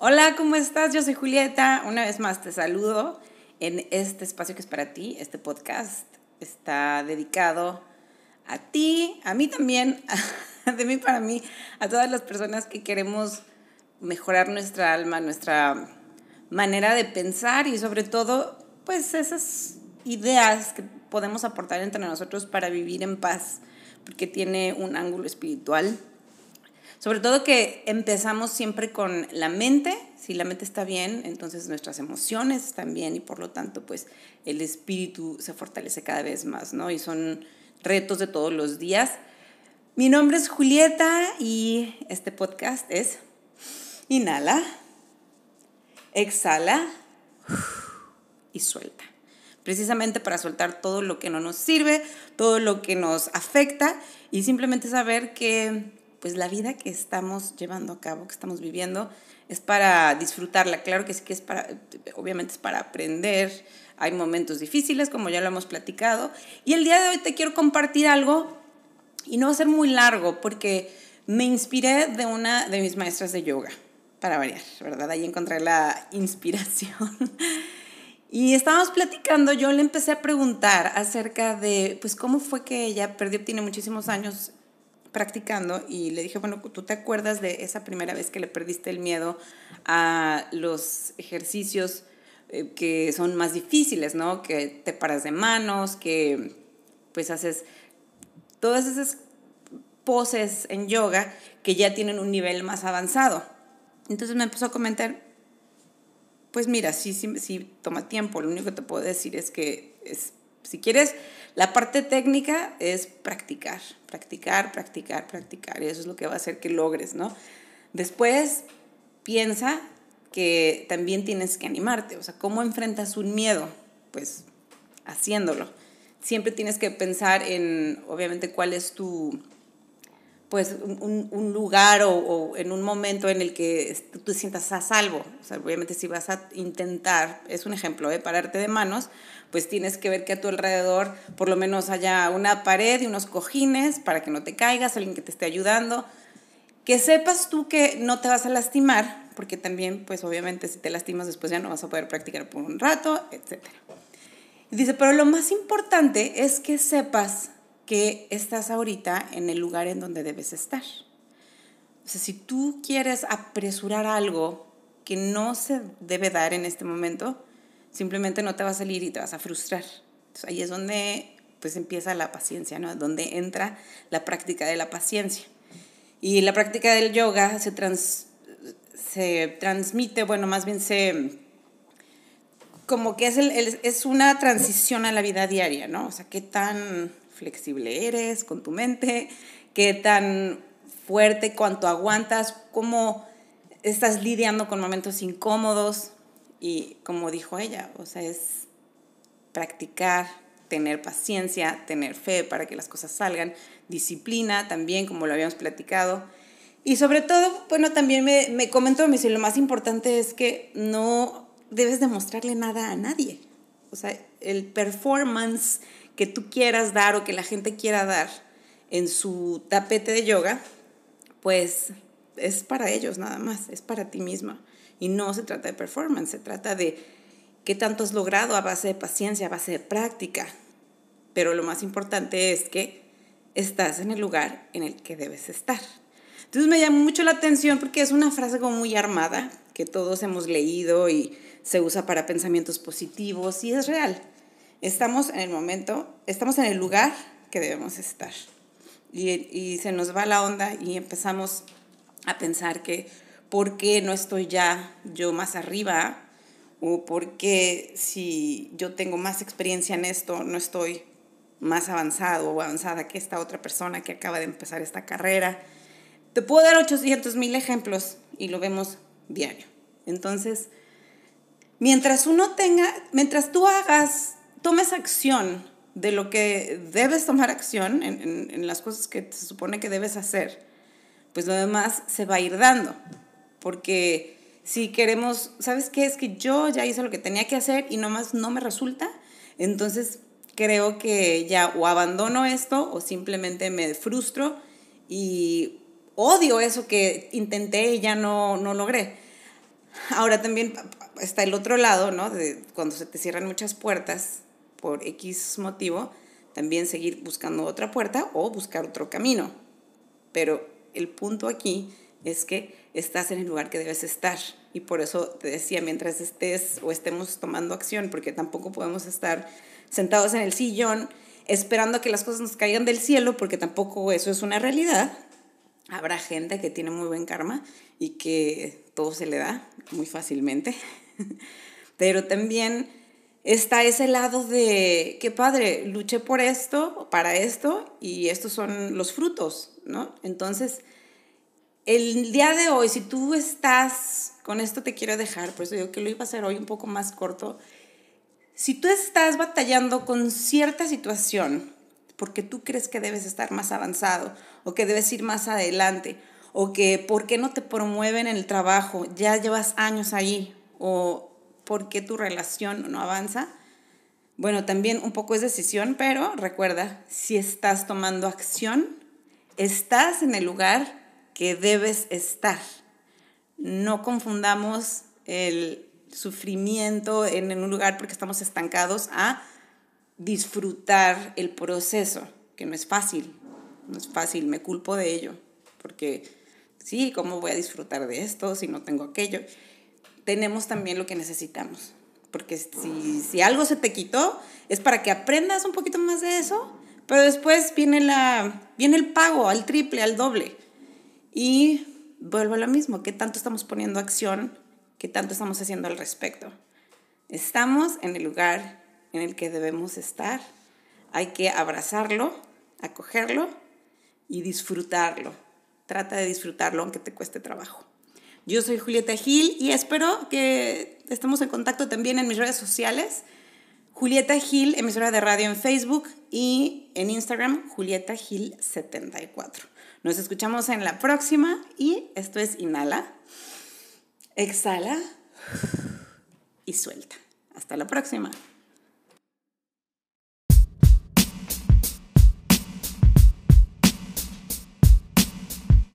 Hola, ¿cómo estás? Yo soy Julieta. Una vez más te saludo en este espacio que es para ti. Este podcast está dedicado a ti, a mí también, de mí para mí, a todas las personas que queremos mejorar nuestra alma, nuestra manera de pensar y sobre todo, pues esas ideas que podemos aportar entre nosotros para vivir en paz, porque tiene un ángulo espiritual sobre todo que empezamos siempre con la mente, si la mente está bien, entonces nuestras emociones están bien y por lo tanto pues el espíritu se fortalece cada vez más, ¿no? Y son retos de todos los días. Mi nombre es Julieta y este podcast es Inhala, exhala y suelta. Precisamente para soltar todo lo que no nos sirve, todo lo que nos afecta y simplemente saber que pues la vida que estamos llevando a cabo, que estamos viviendo, es para disfrutarla. Claro que sí que es para, obviamente es para aprender. Hay momentos difíciles, como ya lo hemos platicado. Y el día de hoy te quiero compartir algo, y no va a ser muy largo, porque me inspiré de una de mis maestras de yoga, para variar, ¿verdad? Ahí encontré la inspiración. Y estábamos platicando, yo le empecé a preguntar acerca de, pues, cómo fue que ella perdió, tiene muchísimos años practicando y le dije, bueno, ¿tú te acuerdas de esa primera vez que le perdiste el miedo a los ejercicios eh, que son más difíciles, ¿no? Que te paras de manos, que pues haces todas esas poses en yoga que ya tienen un nivel más avanzado. Entonces me empezó a comentar, pues mira, sí, sí, sí toma tiempo, lo único que te puedo decir es que es, si quieres la parte técnica es practicar, practicar, practicar, practicar. Y eso es lo que va a hacer que logres, ¿no? Después piensa que también tienes que animarte. O sea, ¿cómo enfrentas un miedo? Pues haciéndolo. Siempre tienes que pensar en, obviamente, cuál es tu, pues, un, un lugar o, en un momento en el que tú te sientas a salvo. O sea, obviamente si vas a intentar, es un ejemplo, ¿eh? pararte de manos, pues tienes que ver que a tu alrededor por lo menos haya una pared y unos cojines para que no te caigas, alguien que te esté ayudando, que sepas tú que no te vas a lastimar, porque también, pues obviamente si te lastimas después ya no vas a poder practicar por un rato, etc. dice, pero lo más importante es que sepas que estás ahorita en el lugar en donde debes estar. O sea, si tú quieres apresurar algo que no se debe dar en este momento, simplemente no te va a salir y te vas a frustrar. ahí es donde pues empieza la paciencia, ¿no? Donde entra la práctica de la paciencia. Y la práctica del yoga se, se transmite, bueno, más bien se, como que es, es una transición a la vida diaria, ¿no? O sea, qué tan flexible eres con tu mente, qué tan fuerte, cuánto aguantas, cómo estás lidiando con momentos incómodos, y como dijo ella, o sea, es practicar, tener paciencia, tener fe para que las cosas salgan, disciplina también, como lo habíamos platicado. Y sobre todo, bueno, también me, me comentó, me dice, lo más importante es que no debes demostrarle nada a nadie. O sea, el performance que tú quieras dar o que la gente quiera dar en su tapete de yoga, pues es para ellos nada más, es para ti misma. Y no se trata de performance, se trata de qué tanto has logrado a base de paciencia, a base de práctica. Pero lo más importante es que estás en el lugar en el que debes estar. Entonces me llama mucho la atención porque es una frase como muy armada, que todos hemos leído y se usa para pensamientos positivos y es real. Estamos en el momento, estamos en el lugar que debemos estar. Y, se nos va la onda y empezamos a pensar que ¿por qué no estoy ya yo más arriba? ¿O por qué si yo tengo más experiencia en esto, no estoy más avanzado o avanzada que esta otra persona que acaba de empezar esta carrera? Te puedo dar 800 mil ejemplos y lo vemos diario. Entonces, mientras uno tenga, mientras tú hagas, tomes acción de lo que debes tomar acción en, las cosas que se supone que debes hacer, pues lo demás se va a ir dando porque si queremos, ¿sabes qué? Es que yo ya hice lo que tenía que hacer y nomás no me resulta, entonces creo que ya o abandono esto o simplemente me frustro y odio eso que intenté y ya no, no logré. Ahora también está el otro lado, ¿no? De cuando se te cierran muchas puertas por X motivo, también seguir buscando otra puerta o buscar otro camino. Pero el punto aquí es que estás en el lugar que debes estar. Y por eso te decía, mientras estés o estemos tomando acción, porque tampoco podemos estar sentados en el sillón esperando a que las cosas nos caigan del cielo, porque tampoco eso es una realidad. Habrá gente que tiene muy buen karma y que todo se le da muy fácilmente. Pero también está ese lado de, qué padre, luché por esto, para esto, y estos son los frutos, ¿no? Entonces, el día de hoy, si tú estás, con esto te quiero dejar, por eso digo que lo iba a hacer hoy un poco más corto, si tú estás batallando con cierta situación, porque tú crees que debes estar más avanzado o que debes ir más adelante o que por qué no te promueven en el trabajo, ya llevas años ahí o por qué tu relación no avanza. Bueno, también un poco es decisión, pero recuerda, si estás tomando acción, estás en el lugar que debes estar. No confundamos el sufrimiento en un lugar porque estamos estancados a disfrutar el proceso, que no es fácil, no es fácil, me culpo de ello, porque sí, ¿cómo voy a disfrutar de esto si no tengo aquello? Tenemos también lo que necesitamos, porque si, si algo se te quitó, es para que aprendas un poquito más de eso, pero después viene, la, viene el pago al triple, al doble. Y vuelvo a lo mismo, ¿qué tanto estamos poniendo acción? ¿Qué tanto estamos haciendo al respecto? Estamos en el lugar en el que debemos estar. Hay que abrazarlo, acogerlo y disfrutarlo. Trata de disfrutarlo aunque te cueste trabajo. Yo soy Julieta Gil y espero que estemos en contacto también en mis redes sociales. Julieta Gil, emisora de radio en Facebook y en Instagram, Julieta Gil 74. Nos escuchamos en la próxima y esto es Inhala, Exhala y suelta. Hasta la próxima.